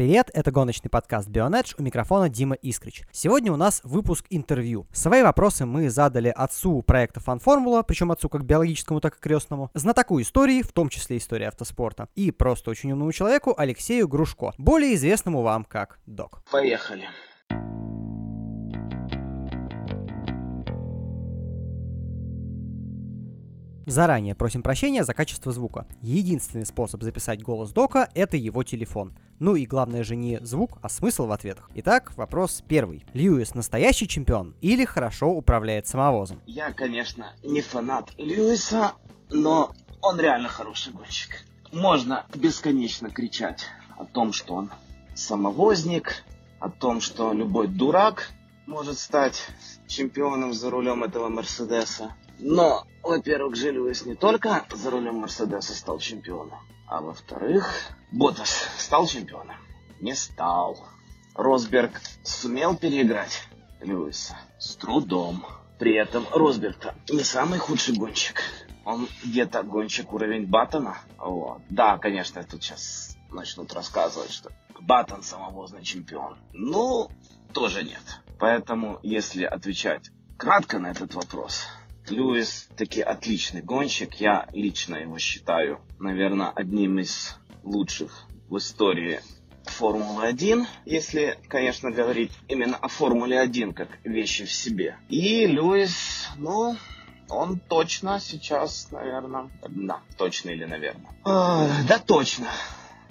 привет! Это гоночный подкаст Bionedge, у микрофона Дима Искрич. Сегодня у нас выпуск интервью. Свои вопросы мы задали отцу проекта Фанформула, причем отцу как биологическому, так и крестному, знатоку истории, в том числе истории автоспорта, и просто очень умному человеку Алексею Грушко, более известному вам как Док. Поехали. Заранее просим прощения за качество звука. Единственный способ записать голос Дока — это его телефон. Ну и главное же не звук, а смысл в ответах. Итак, вопрос первый. Льюис настоящий чемпион или хорошо управляет самовозом? Я, конечно, не фанат Льюиса, но он реально хороший гонщик. Можно бесконечно кричать о том, что он самовозник, о том, что любой дурак может стать чемпионом за рулем этого Мерседеса. Но, во-первых, Льюис не только за рулем Мерседеса стал чемпионом, а во-вторых, Ботас стал чемпионом. Не стал. Росберг сумел переиграть Льюиса с трудом. При этом Росберг не самый худший гонщик. Он где-то гонщик уровень Баттона. Вот. Да, конечно, тут сейчас начнут рассказывать, что Баттон самовозный чемпион. Ну, тоже нет. Поэтому, если отвечать кратко на этот вопрос, Льюис таки отличный гонщик. Я лично его считаю, наверное, одним из лучших в истории Формулы 1, если, конечно, говорить именно о Формуле 1 как вещи в себе. И Льюис, ну, он точно сейчас, наверное, да, точно или наверное. Э, да, точно.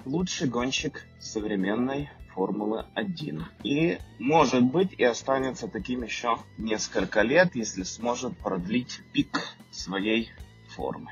Лучший гонщик современной Формулы 1. И, может быть, и останется таким еще несколько лет, если сможет продлить пик своей формы.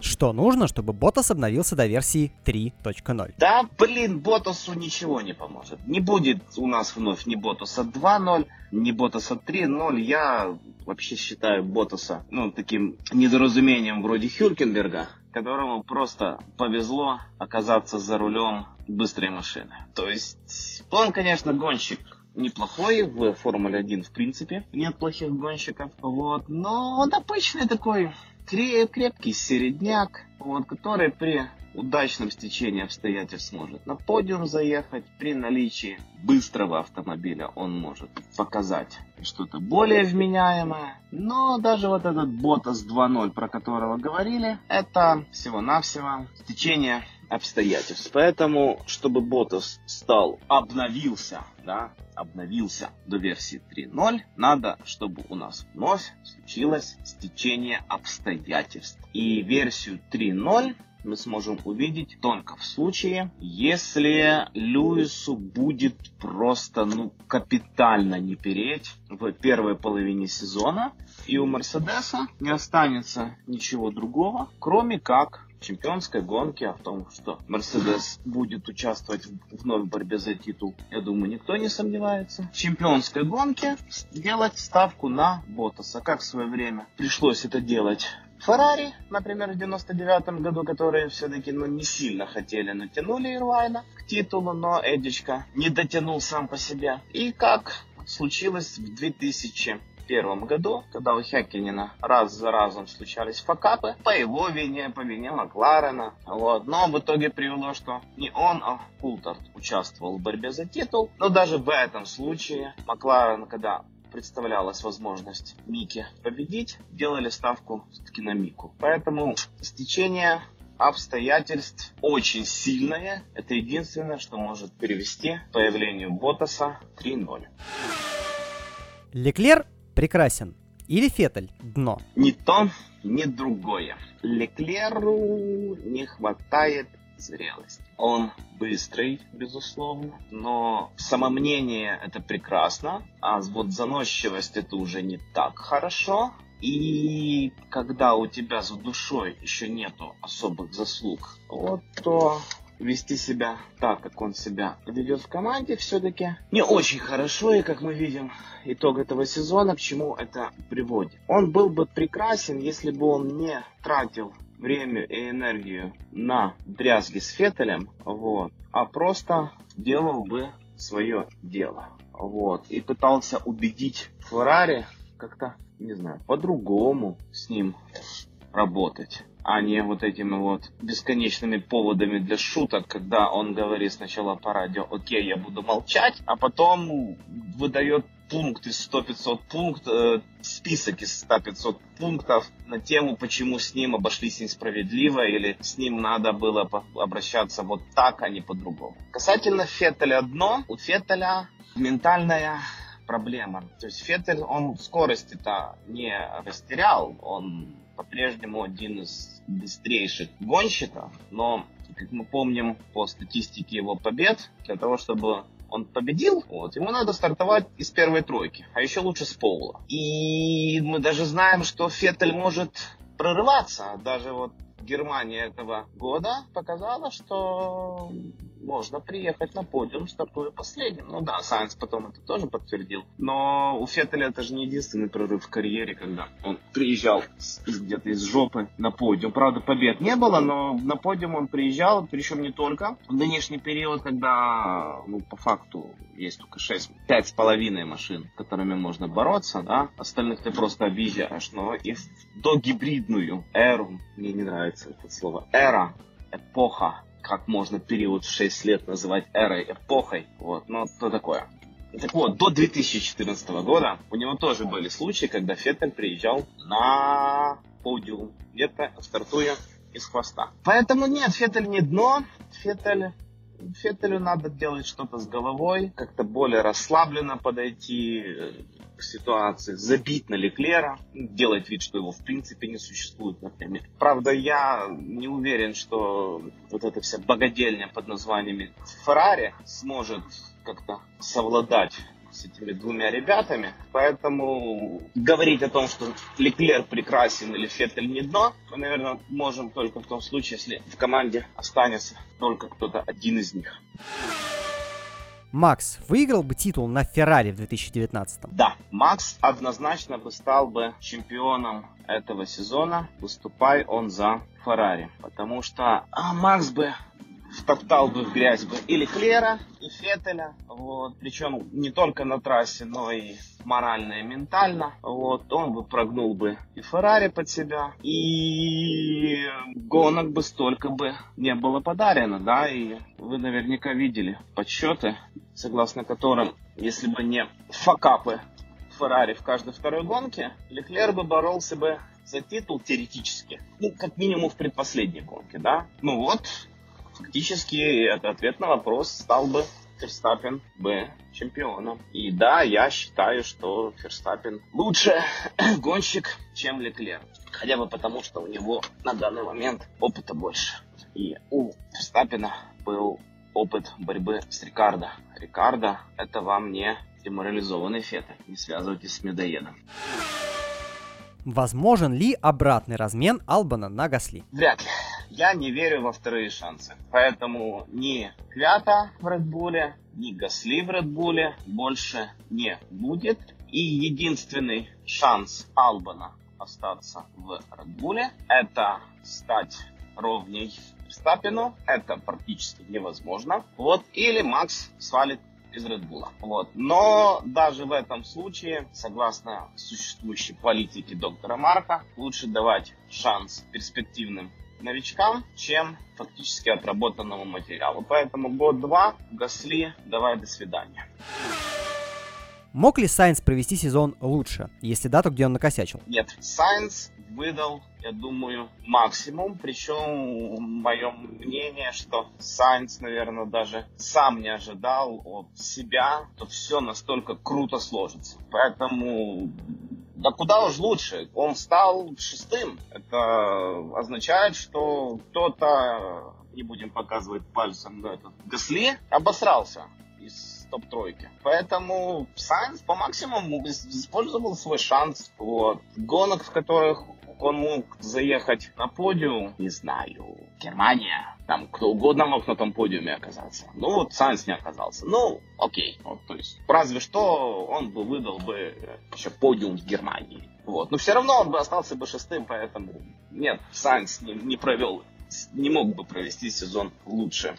Что нужно, чтобы Ботас обновился до версии 3.0? Да, блин, Ботасу ничего не поможет. Не будет у нас вновь ни Ботаса 2.0, ни Ботаса 3.0. Я вообще считаю Ботаса, ну, таким недоразумением вроде Хюлькенберга, которому просто повезло оказаться за рулем быстрой машины. То есть, он, конечно, гонщик неплохой в Формуле 1 в принципе. Нет плохих гонщиков. Вот. Но он обычный такой крепкий середняк, вот, который при удачном стечении обстоятельств может на подиум заехать. При наличии быстрого автомобиля он может показать что-то более вменяемое. Но даже вот этот Ботас 2.0, про которого говорили, это всего-навсего стечение обстоятельств. Поэтому, чтобы Ботас стал, обновился, да, обновился до версии 3.0, надо, чтобы у нас вновь случилось стечение обстоятельств. И версию 3.0 мы сможем увидеть только в случае, если Льюису будет просто, ну, капитально не переть в первой половине сезона, и у Мерседеса не останется ничего другого, кроме как чемпионской гонке, о том, что Мерседес будет участвовать в новой борьбе за титул, я думаю, никто не сомневается. В чемпионской гонке сделать ставку на Ботаса, как в свое время пришлось это делать Феррари, например, в 99 году, которые все-таки ну, не сильно хотели, натянули Ирвайна к титулу, но Эдичка не дотянул сам по себе. И как случилось в 2001 году, когда у Хеккинена раз за разом случались факапы по его вине, по вине Макларена. Вот. Но в итоге привело, что не он, а Култард участвовал в борьбе за титул. Но даже в этом случае Макларен, когда представлялась возможность Мики победить, делали ставку все-таки на Мику. Поэтому стечение обстоятельств очень сильное. Это единственное, что может привести к появлению Ботаса 3-0. Леклер прекрасен. Или Феттель дно? Ни то, ни другое. Леклеру не хватает зрелость. Он быстрый, безусловно, но самомнение это прекрасно, а вот заносчивость это уже не так хорошо. И когда у тебя за душой еще нету особых заслуг, вот то вести себя так, как он себя ведет в команде, все-таки не очень хорошо. И как мы видим, итог этого сезона, к чему это приводит. Он был бы прекрасен, если бы он не тратил время и энергию на дрязги с Феттелем, вот, а просто делал бы свое дело. Вот, и пытался убедить Феррари как-то, не знаю, по-другому с ним работать. А не вот этими вот бесконечными поводами для шуток, когда он говорит сначала по радио, окей, я буду молчать, а потом выдает пункт из 100-500 пункт, э, список из 100-500 пунктов на тему, почему с ним обошлись несправедливо или с ним надо было обращаться вот так, а не по-другому. Касательно Феттеля одно, у Феттеля ментальная проблема. То есть Феттель, он скорости-то не растерял, он по-прежнему один из быстрейших гонщиков, но, как мы помним по статистике его побед, для того, чтобы он победил, вот, ему надо стартовать из первой тройки, а еще лучше с пола. И мы даже знаем, что Феттель может прорываться. Даже вот Германия этого года показала, что можно приехать на подиум, стартуя последним. Ну да, Сайенс потом это тоже подтвердил. Но у Феттеля это же не единственный прорыв в карьере, когда он приезжал где-то из жопы на подиум. Правда, побед не было, но на подиум он приезжал, причем не только в нынешний период, когда, ну, по факту есть только 6, 5 с половиной машин, которыми можно бороться, да, остальных ты просто объезжаешь, но и в догибридную эру, мне не нравится это слово, эра, эпоха как можно период в 6 лет называть эрой, эпохой. Вот, но то такое. Так вот, до 2014 года у него тоже были случаи, когда Феттель приезжал на подиум, где-то стартуя из хвоста. Поэтому нет, Феттель не дно, Феттель Феттелю надо делать что-то с головой, как-то более расслабленно подойти, ситуации, забить на Леклера, делать вид, что его в принципе не существует, например. Правда, я не уверен, что вот эта вся богадельня под названиями Феррари сможет как-то совладать с этими двумя ребятами. Поэтому говорить о том, что Леклер прекрасен или Феттель не дно, мы, наверное, можем только в том случае, если в команде останется только кто-то один из них. Макс выиграл бы титул на Феррари в 2019? Да, Макс однозначно бы стал бы чемпионом этого сезона, выступай он за Феррари. Потому что а, Макс бы втоптал бы в грязь бы и Леклера, и Феттеля, вот, причем не только на трассе, но и морально и ментально, вот, он бы прогнул бы и Феррари под себя, и гонок бы столько бы не было подарено, да, и вы наверняка видели подсчеты, согласно которым, если бы не факапы Феррари в каждой второй гонке, Леклер бы боролся бы за титул теоретически. Ну, как минимум в предпоследней гонке, да. Ну вот, фактически это ответ на вопрос стал бы Ферстаппен Б чемпионом. И да, я считаю, что Ферстаппен лучше гонщик, чем Леклер. Хотя бы потому, что у него на данный момент опыта больше. И у Ферстаппена был опыт борьбы с Рикардо. Рикардо это вам не деморализованный фета. Не связывайтесь с медоедом. Возможен ли обратный размен Албана на Гасли? Вряд ли. Я не верю во вторые шансы. Поэтому ни Квята в Редбуле, ни Гасли в Редбуле больше не будет. И единственный шанс Албана остаться в Редбуле это стать ровней Стапину. Это практически невозможно. Вот. Или Макс свалит из Red Bull. Вот. Но даже в этом случае, согласно существующей политике доктора Марка, лучше давать шанс перспективным новичкам, чем фактически отработанному материалу. Поэтому год-два, Гасли, давай до свидания. Мог ли Сайнс провести сезон лучше? Если да, то где он накосячил? Нет, Сайнс выдал, я думаю, максимум. Причем мое мнение, что Сайнс, наверное, даже сам не ожидал от себя, что все настолько круто сложится. Поэтому да куда уж лучше. Он стал шестым. Это означает, что кто-то, не будем показывать пальцем, да, этот Гасли, обосрался из топ-тройки. Поэтому Сайнс по максимуму использовал свой шанс. Вот. Гонок, в которых он мог заехать на подиум, не знаю, Германия, там кто угодно мог на том подиуме оказаться. Ну вот Сайнс не оказался. Ну, окей. Вот, то есть, разве что он бы выдал бы еще подиум в Германии. Вот. Но все равно он бы остался бы шестым, поэтому нет, Сайнс не, не провел, не мог бы провести сезон лучше.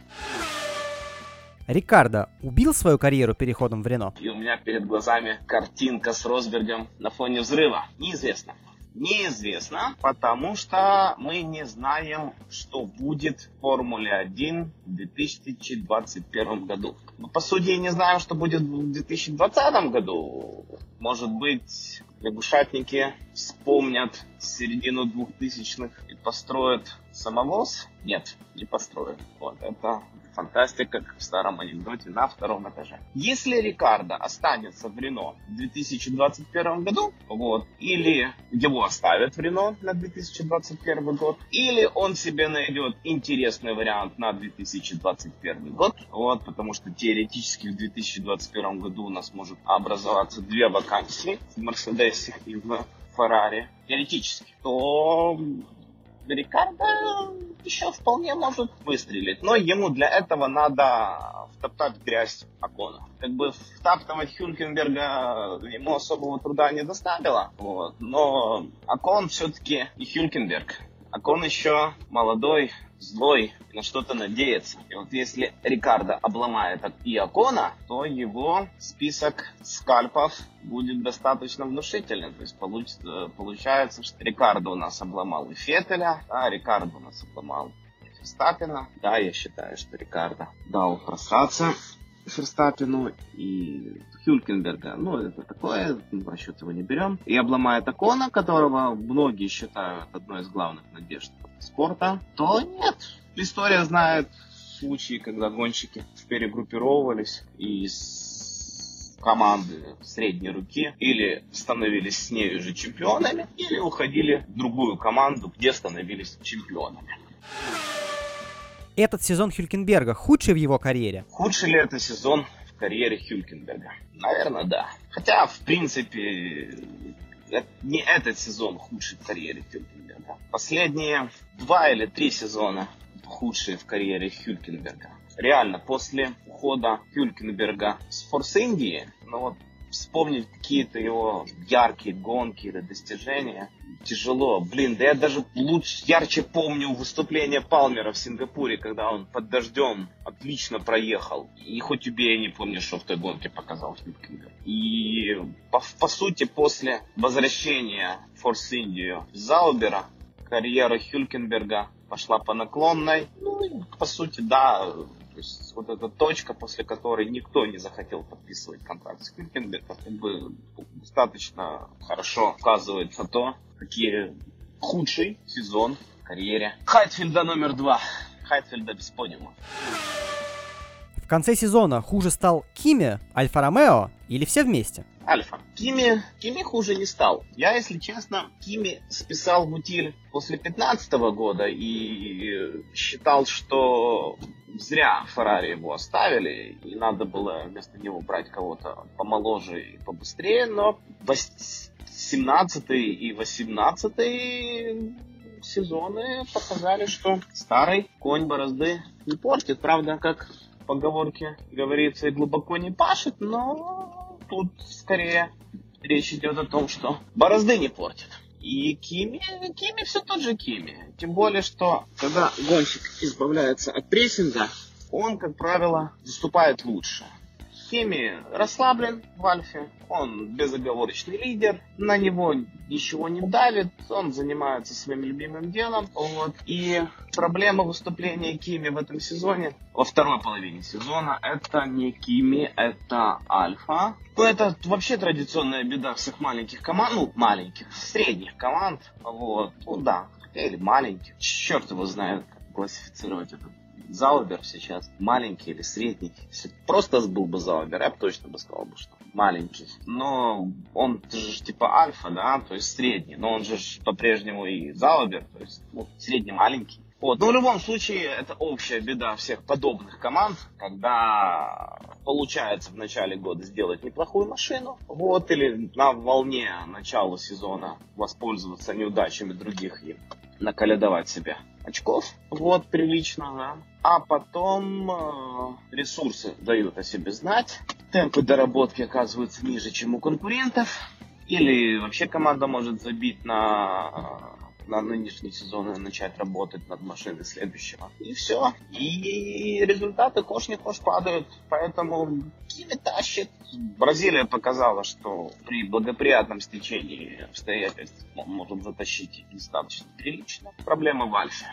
Рикардо убил свою карьеру переходом в Рено? И у меня перед глазами картинка с Росбергом на фоне взрыва. Неизвестно. Неизвестно, потому что мы не знаем, что будет в Формуле 1 в 2021 году. Мы, по сути, не знаем, что будет в 2020 году. Может быть, лягушатники вспомнят середину двухтысячных и построят самовоз? Нет, не построят. Вот это фантастика, как в старом анекдоте, на втором этаже. Если Рикардо останется в Рено в 2021 году, вот, или его оставят в Рено на 2021 год, или он себе найдет интересный вариант на 2021 год, вот, потому что теоретически в 2021 году у нас может образоваться две вакансии в Мерседесе и в Феррари, теоретически, то Рикардо еще вполне может выстрелить, но ему для этого надо втоптать грязь Акона. Как бы втаптывать Хюлькенберга ему особого труда не доставило, вот. но Акон все-таки и Хюлькенберг. Акон еще молодой, злой, на что-то надеется. И вот если Рикардо обломает и Акона, то его список скальпов будет достаточно внушительный. То есть получится, получается, что Рикардо у нас обломал и Феттеля, а Рикардо у нас обломал и Ферстаппина. Да, я считаю, что Рикардо дал просраться Ферстаппину и Хюлькенберга. Ну, это такое, в расчет его не берем. И обломает Акона, которого многие считают одной из главных надежд спорта, то нет. История знает случаи, когда гонщики перегруппировывались из команды средней руки или становились с ней же чемпионами, или уходили в другую команду, где становились чемпионами. Этот сезон Хюлькенберга худший в его карьере? Худший ли это сезон в карьере Хюлькенберга? Наверное, да. Хотя, в принципе, не этот сезон худший в карьере Хюлькенберга. Последние два или три сезона худшие в карьере Хюлькенберга. Реально, после ухода Хюлькенберга с Форс Индии, ну вот вспомнить какие-то его яркие гонки или достижения тяжело. Блин, да я даже лучше, ярче помню выступление Палмера в Сингапуре, когда он под дождем отлично проехал. И хоть убей, я не помню, что в той гонке показал Хюлькенберг. И по, по сути, после возвращения Форс Индию Заубера, карьера Хюлькенберга пошла по наклонной. Ну, по сути, да, то есть вот эта точка, после которой никто не захотел подписывать контракт с Хюлькенбергом, как бы достаточно хорошо указывает на то, какие худший сезон в карьере Хайтфельда номер два. Хайтфельда без подиума. В конце сезона хуже стал Кими, Альфа-Ромео или все вместе? Альфа. Кими, Кими хуже не стал. Я, если честно, Кими списал в утиль после 15 года и считал, что зря Феррари его оставили, и надо было вместо него брать кого-то помоложе и побыстрее, но 17 и 18 сезоны показали, что старый конь борозды не портит. Правда, как поговорке говорится, и глубоко не пашет, но тут скорее речь идет о том, что борозды не портит. И Кими, Кими все тот же Кими. Тем более, что когда гонщик избавляется от прессинга, он, как правило, выступает лучше. Хеми расслаблен в Альфе, он безоговорочный лидер, на него ничего не давит, он занимается своим любимым делом. Вот. И проблема выступления Кими в этом сезоне, во второй половине сезона, это не Кими, это Альфа. Ну, это вообще традиционная беда всех маленьких команд, ну, маленьких, средних команд, вот, ну да, или маленьких, черт его знает, классифицировать это Заубер сейчас маленький или средний. Если просто был бы Заубер, я бы точно бы сказал бы, что маленький. Но он же типа альфа, да, то есть средний. Но он же по-прежнему и Заубер, то есть ну, средний маленький. Вот. Но в любом случае, это общая беда всех подобных команд, когда получается в начале года сделать неплохую машину, вот, или на волне начала сезона воспользоваться неудачами других и наколядовать себе очков, вот, прилично, да. А потом э, ресурсы дают о себе знать, темпы доработки оказываются ниже, чем у конкурентов, или вообще команда может забить на на нынешний сезон и начать работать над машиной следующего. И все. И результаты кош не кош падают. Поэтому Кими тащит. Бразилия показала, что при благоприятном стечении обстоятельств он может затащить достаточно прилично. Проблема в Альфе.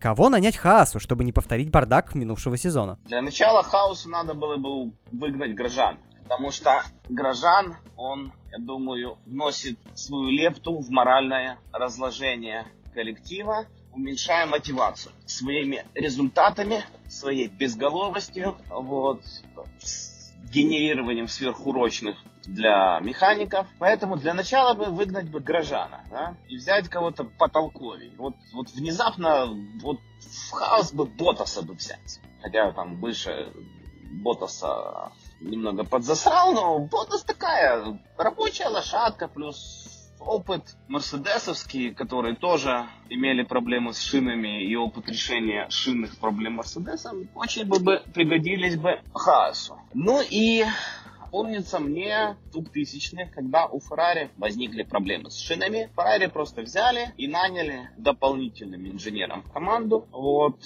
Кого нанять Хаасу, чтобы не повторить бардак минувшего сезона? Для начала Хаосу надо было бы выгнать Грожан. Потому что Грожан, он, я думаю, вносит свою лепту в моральное разложение коллектива, уменьшая мотивацию своими результатами, своей безголовостью, вот, генерированием сверхурочных для механиков. Поэтому для начала бы выгнать бы Грожана, да, и взять кого-то потолковей. Вот, вот внезапно, вот в хаос бы Ботаса бы взять. Хотя там выше Ботаса немного подзасрал, но Ботас такая рабочая лошадка, плюс опыт мерседесовский, которые тоже имели проблемы с шинами и опыт решения шинных проблем Мерседеса, очень бы, бы пригодились бы Хаасу. Ну и помнится мне двухтысячных, когда у Феррари возникли проблемы с шинами. Феррари просто взяли и наняли дополнительным инженером команду. Вот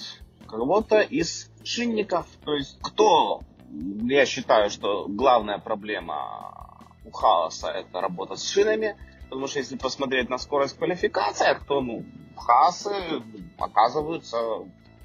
кого-то из шинников. То есть кто я считаю, что главная проблема у Хаоса это работа с шинами, потому что если посмотреть на скорость квалификации, то ну, Хаосы оказываются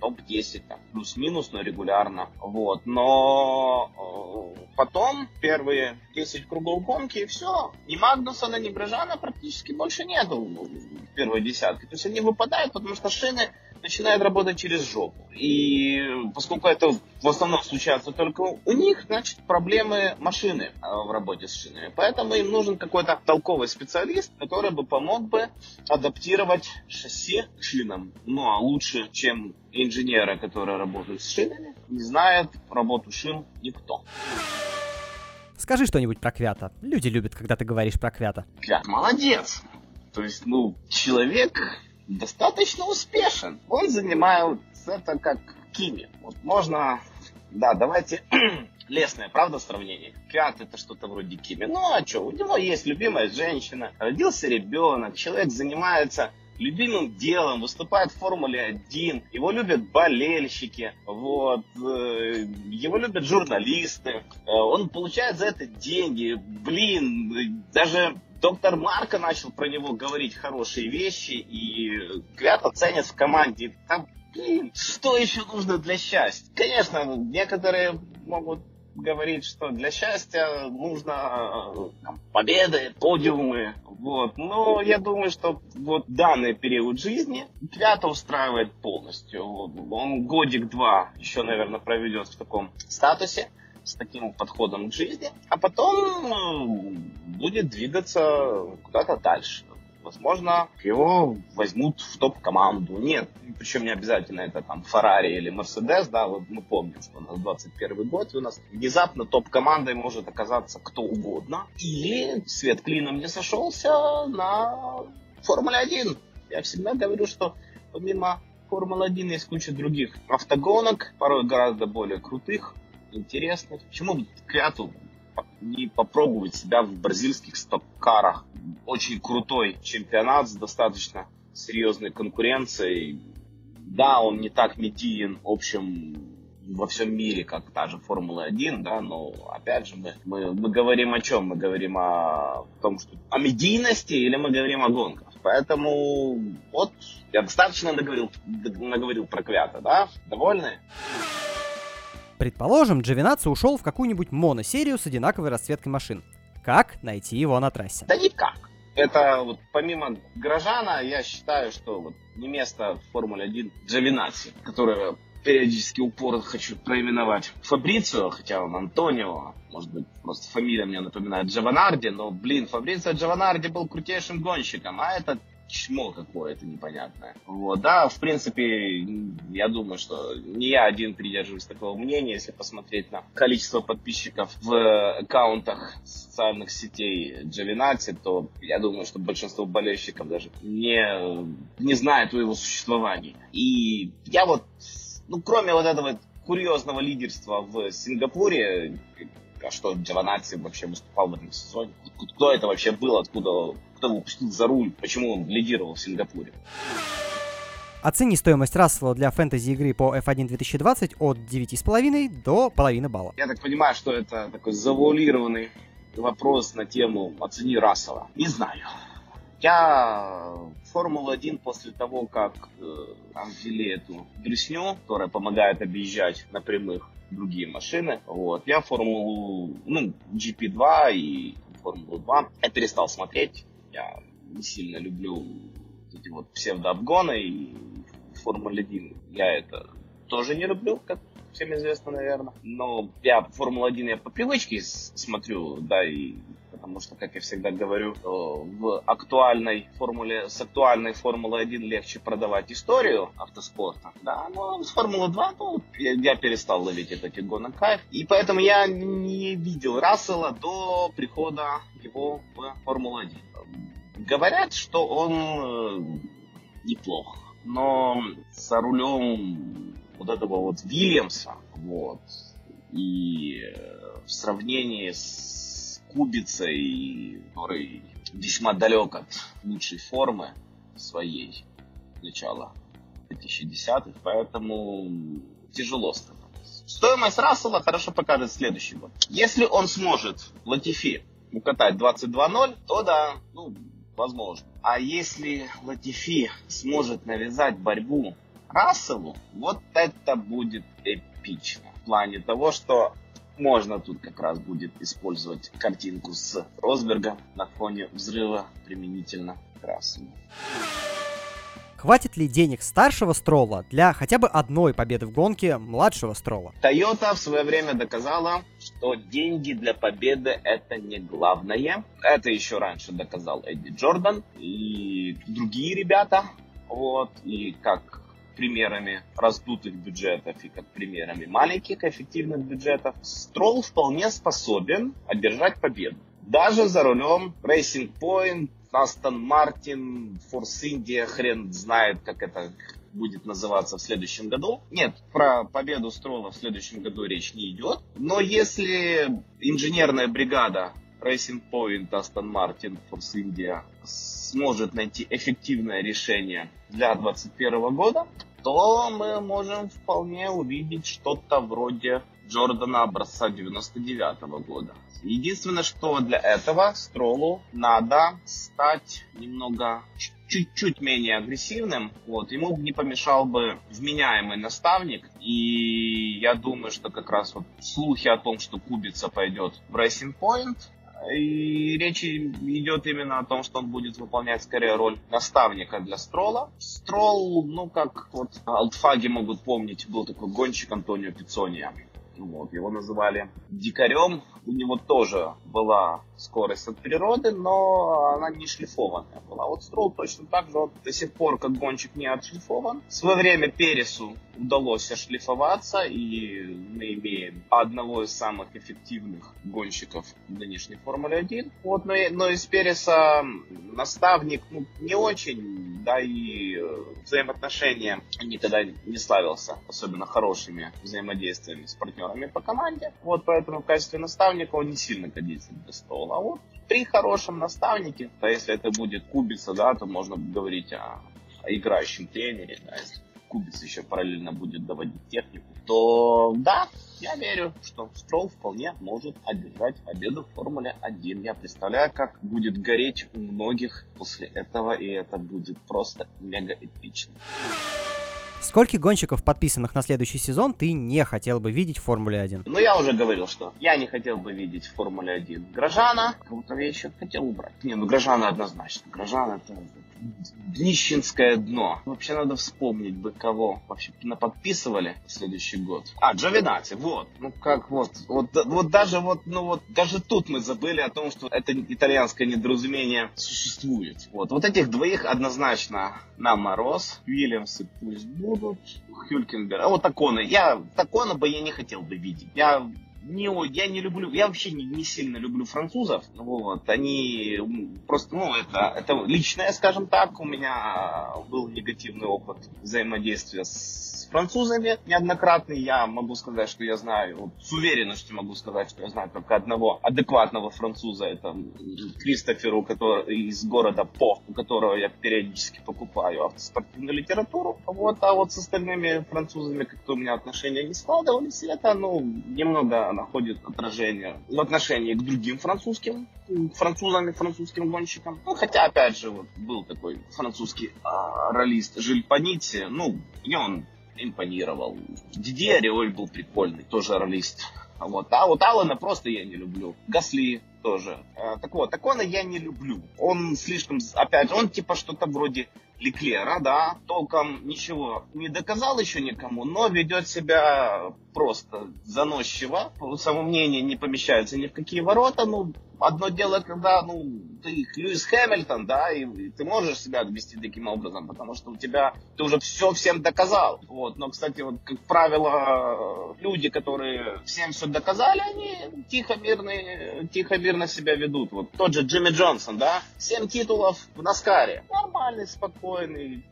топ-10, плюс-минус, но регулярно. Вот. Но э, потом первые 10 кругов гонки и все. Ни Магнусона, ни Брежана практически больше нету в первой десятке. То есть они выпадают, потому что шины начинает работать через жопу. И поскольку это в основном случается только у них, значит проблемы машины а, в работе с шинами. Поэтому им нужен какой-то толковый специалист, который бы помог бы адаптировать шасси к шинам. Ну а лучше, чем инженеры, которые работают с шинами, не знает работу шин никто. Скажи что-нибудь про Квята. Люди любят, когда ты говоришь про Квята. Квят молодец. То есть, ну, человек достаточно успешен. Он занимает это как Кими. Вот можно, да, давайте лесное, правда, сравнение? Квят это что-то вроде Кими. Ну а что, у него есть любимая женщина, родился ребенок, человек занимается любимым делом, выступает в Формуле 1, его любят болельщики, вот, э, его любят журналисты, э, он получает за это деньги, блин, даже доктор Марко начал про него говорить хорошие вещи, и Квята ценят в команде. Там, блин, что еще нужно для счастья? Конечно, некоторые могут говорить, что для счастья нужно там, победы, подиумы, вот. Но я думаю, что вот данный период жизни Квята устраивает полностью. Он годик-два еще, наверное, проведет в таком статусе с таким подходом к жизни, а потом будет двигаться куда-то дальше. Возможно, его возьмут в топ-команду. Нет, причем не обязательно это там Феррари или Мерседес, да, вот мы помним, что у нас 21 год, и у нас внезапно топ-командой может оказаться кто угодно. Или свет клином не сошелся на Формуле 1. Я всегда говорю, что помимо Формулы-1 есть куча других автогонок, порой гораздо более крутых, интересных. Почему бы Квяту не попробовать себя в бразильских стоп-карах? Очень крутой чемпионат с достаточно серьезной конкуренцией. Да, он не так медиен общем во всем мире, как та же Формула-1, да, но опять же мы, мы, мы говорим о чем? Мы говорим о том, что о медийности или мы говорим о гонках. Поэтому вот я достаточно наговорил, наговорил про Квята, да? Довольны? Предположим, Джовинаци ушел в какую-нибудь моносерию с одинаковой расцветкой машин. Как найти его на трассе? Да никак. Это вот помимо Грожана, я считаю, что вот не место в Формуле 1 Джовинаци, которое периодически упорно хочу проименовать Фабрицио, хотя он Антонио, может быть, просто фамилия мне напоминает Джованарди, но, блин, Фабрицио Джованарди был крутейшим гонщиком, а этот чмо какое-то непонятное. Вот, да, в принципе, я думаю, что не я один придерживаюсь такого мнения, если посмотреть на количество подписчиков в аккаунтах социальных сетей Джавинати, то я думаю, что большинство болельщиков даже не, не знает о его существовании. И я вот, ну, кроме вот этого курьезного лидерства в Сингапуре, а что Джованатси вообще выступал в этом сезоне? Кто это вообще был, откуда, кто его пустил за руль, почему он лидировал в Сингапуре? Оцени стоимость Рассела для фэнтези-игры по F1 2020 от 9,5 до половины балла. Я так понимаю, что это такой завуалированный вопрос на тему «Оцени Рассела». Не знаю. Я Формула-1 после того, как э, там ввели эту дресню, которая помогает объезжать на прямых другие машины, вот, я Формулу, ну, GP2 и Формулу 2 я перестал смотреть. Я не сильно люблю эти вот псевдообгоны и Формуле 1 я это тоже не люблю, как всем известно, наверное. Но я Формулу-1 я по привычке смотрю, да, и потому что, как я всегда говорю, в актуальной формуле, с актуальной Формулы 1 легче продавать историю автоспорта, да, но с Формулы 2, ну, я, перестал ловить этот гонок кайф, и поэтому я не видел Рассела до прихода его в Формулу 1. Говорят, что он э, неплох, но за рулем вот этого вот Вильямса, вот, и э, в сравнении с Кубицей, который весьма далек от лучшей формы своей начала 2010-х, поэтому тяжело становится. Стоимость Рассела хорошо покажет следующий год. Если он сможет Латифи укатать 22-0, то да, ну, возможно. А если Латифи сможет навязать борьбу Расселу, вот это будет эпично. В плане того, что можно тут как раз будет использовать картинку с Росберга на фоне взрыва применительно к Расселу. Хватит ли денег старшего Строла для хотя бы одной победы в гонке младшего Строла? Toyota в свое время доказала, что деньги для победы это не главное. Это еще раньше доказал Эдди Джордан и другие ребята. Вот, и как примерами раздутых бюджетов и как примерами маленьких эффективных бюджетов, Строл вполне способен одержать победу. Даже за рулем Racing Point, Aston Martin, Force India, хрен знает, как это будет называться в следующем году. Нет, про победу Строла в следующем году речь не идет. Но если инженерная бригада Racing Point, Aston Martin, Force India сможет найти эффективное решение для 2021 года, то мы можем вполне увидеть что-то вроде Джордана образца 99 -го года. Единственное, что для этого Стролу надо стать немного чуть-чуть менее агрессивным. Вот, ему не помешал бы вменяемый наставник. И я думаю, что как раз вот слухи о том, что Кубица пойдет в Racing Point, и речь идет именно о том, что он будет выполнять скорее роль наставника для Строла. Строл, ну как вот алтфаги могут помнить, был такой гонщик Антонио Пицония. Вот, его называли дикарем. У него тоже была скорость от природы, но она не шлифованная была. Вот Строл точно так же, он до сих пор как гонщик не отшлифован. В свое время Пересу удалось ошлифоваться, и мы имеем одного из самых эффективных гонщиков нынешней Формуле 1. Вот, но, но из Переса наставник ну, не очень, да и э, взаимоотношения никогда не славился особенно хорошими взаимодействиями с партнерами по команде. Вот поэтому в качестве наставника он не сильно годится для стола а вот при хорошем наставнике, то если это будет Кубица, да, то можно говорить о, о играющем тренере, да, если Кубица еще параллельно будет доводить технику, то да, я верю, что Строл вполне может одержать победу в Формуле 1. Я представляю, как будет гореть у многих после этого, и это будет просто мега эпично. Сколько гонщиков, подписанных на следующий сезон, ты не хотел бы видеть в Формуле 1? Ну, я уже говорил, что я не хотел бы видеть в Формуле 1 Грожана. Кого-то я еще хотел убрать. Не, ну Грожана однозначно. Грожана это днищенское дно. Вообще надо вспомнить бы, кого вообще наподписывали в следующий год. А, Джовинати, вот. Ну как вот, вот, вот даже вот, ну вот, даже тут мы забыли о том, что это итальянское недоразумение существует. Вот, вот этих двоих однозначно на мороз. Уильямсы пусть будут. Хюлькенберг. А вот Такона. Я, Такона бы я не хотел бы видеть. Я не, я не люблю, я вообще не, не сильно люблю французов. Вот, они просто, ну, это, это личное, скажем так, у меня был негативный опыт взаимодействия с французами неоднократный. Я могу сказать, что я знаю, с уверенностью могу сказать, что я знаю только одного адекватного француза. Это Кристоферу, который из города По, у которого я периодически покупаю автоспортивную литературу. Вот, а вот с остальными французами как-то у меня отношения не складывались. Это, ну, немного находит отражение в отношении к другим французским французам и французским гонщикам. Ну, хотя, опять же, вот был такой французский а, ролист Жиль Паници. Ну, и он импонировал. Диди Ореоль был прикольный, тоже ролист. Вот. А вот Алана просто я не люблю. Гасли тоже. А, так вот, Такона я не люблю. Он слишком, опять же, он типа что-то вроде Леклера, да, толком ничего не доказал еще никому, но ведет себя просто заносчиво. Само мнение не помещается ни в какие ворота. Ну, одно дело, когда, ну, ты Льюис Хэмилтон, да, и, и ты можешь себя вести таким образом, потому что у тебя, ты уже все всем доказал. Вот, но, кстати, вот, как правило, люди, которые всем все доказали, они тихо, мирно, тихо, мирно себя ведут. Вот тот же Джимми Джонсон, да, семь титулов в Наскаре. Нормальный, спокойный,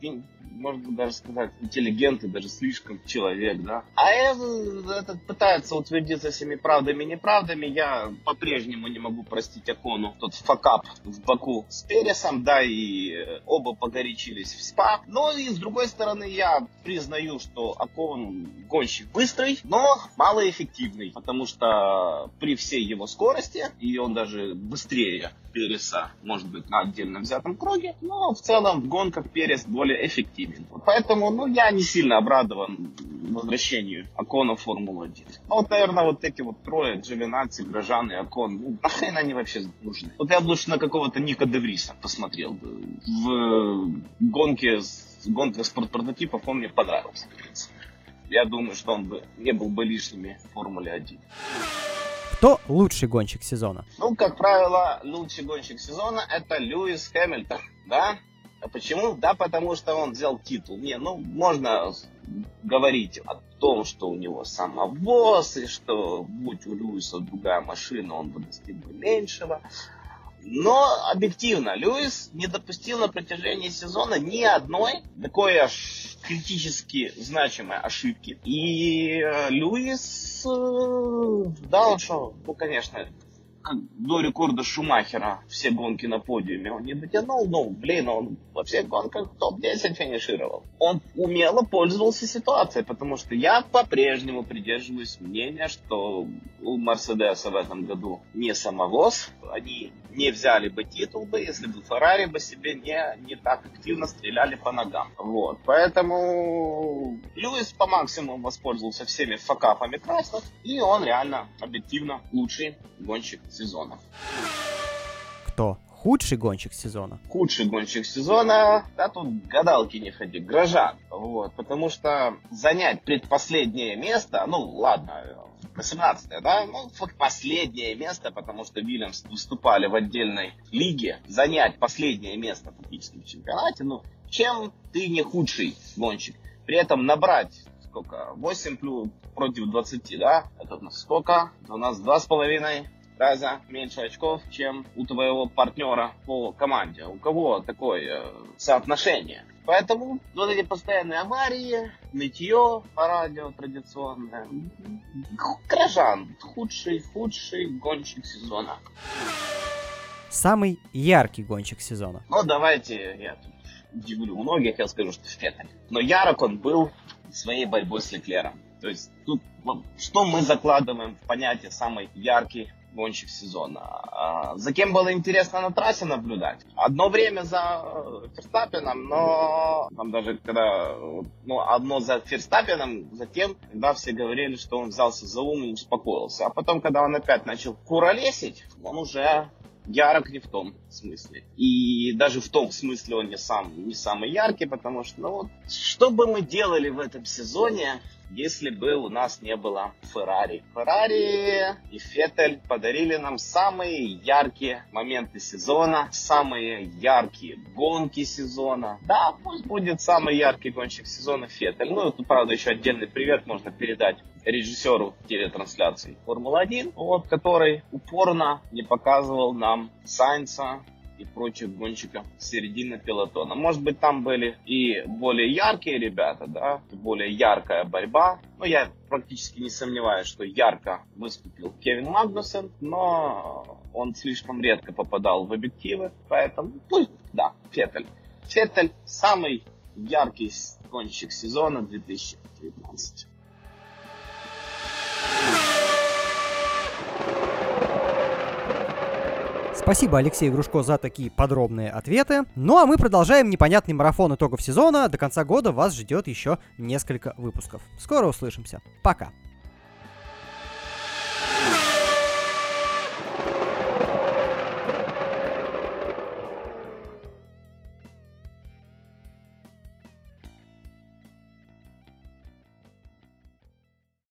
можно даже сказать, интеллигентный, даже слишком человек, да. А этот пытается утвердиться всеми правдами и неправдами. Я по-прежнему не могу простить Акону тот факап в Баку с Пересом, да, и э, оба погорячились в СПА. Но и с другой стороны, я признаю, что Акон гонщик быстрый, но малоэффективный, потому что при всей его скорости, и он даже быстрее Переса, может быть, на отдельно взятом круге, но в целом в гонках Перес более эффективен. Поэтому, ну, я не сильно обрадован возвращению Акона в Формулу-1. Ну, вот, наверное, вот эти вот трое, Джовинаци, Грожан и Акон, ну, нахрен они вообще нужны? Вот я бы лучше на какого-то Ника Девриса посмотрел бы. В гонке, с гонке спорт-прототипов он мне понравился, в принципе. Я думаю, что он бы не был бы лишними в Формуле 1. Кто лучший гонщик сезона? Ну, как правило, лучший гонщик сезона это Льюис Хэмилтон, да? А почему? Да, потому что он взял титул. Не, ну, можно говорить о том, что у него самовоз, и что будь у Льюиса другая машина, он бы достиг бы меньшего. Но объективно, Льюис не допустил на протяжении сезона ни одной такой аж критически значимой ошибки. И э, Льюис, э, да, он что, ну, конечно, до рекорда Шумахера все гонки на подиуме он не дотянул, но, блин, он во всех гонках топ-10 финишировал. Он умело пользовался ситуацией, потому что я по-прежнему придерживаюсь мнения, что у Мерседеса в этом году не самовоз, они не взяли бы титул бы, если бы Феррари бы себе не, не так активно стреляли по ногам. Вот. Поэтому Льюис по максимуму воспользовался всеми факапами красных, и он реально объективно лучший гонщик сезона. Кто? Худший гонщик сезона? Худший гонщик сезона, да тут гадалки не ходи, Грожан. Вот, потому что занять предпоследнее место, ну ладно, 18 да, ну, последнее место, потому что Вильямс выступали в отдельной лиге, занять последнее место фактически в чемпионате, ну, чем ты не худший гонщик? При этом набрать сколько? 8 плюс против 20, да? Это у нас сколько? У нас 2,5 раза меньше очков, чем у твоего партнера по команде. У кого такое э, соотношение? Поэтому вот эти постоянные аварии, нытье по радио традиционное. Кражан, худший, худший гонщик сезона. Самый яркий гонщик сезона. Ну, давайте я тут удивлю многих, я скажу, что Феттель. Но ярок он был своей борьбой с Леклером. То есть тут что мы закладываем в понятие самый яркий гонщик сезона. А, за кем было интересно на трассе наблюдать? Одно время за э, Ферстаппином, но там даже когда, ну, одно за Ферстаппином, затем, когда все говорили, что он взялся за ум и успокоился. А потом, когда он опять начал куролесить, он уже ярок не в том смысле. И даже в том смысле он не, сам, не самый яркий, потому что, ну вот, что бы мы делали в этом сезоне, если бы у нас не было Феррари. Феррари и Феттель подарили нам самые яркие моменты сезона, самые яркие гонки сезона. Да, пусть будет самый яркий гонщик сезона Феттель. Ну, тут, правда, еще отдельный привет можно передать режиссеру телетрансляций Формулы-1, вот, который упорно не показывал нам Сайнца, и прочих гонщиков середины пилотона. Может быть, там были и более яркие ребята, да, более яркая борьба. Но я практически не сомневаюсь, что ярко выступил Кевин Магнусен, но он слишком редко попадал в объективы, поэтому пусть, да, Феттель. Феттель самый яркий гонщик сезона 2019. Спасибо Алексею Грушко за такие подробные ответы. Ну а мы продолжаем непонятный марафон итогов сезона. До конца года вас ждет еще несколько выпусков. Скоро услышимся. Пока.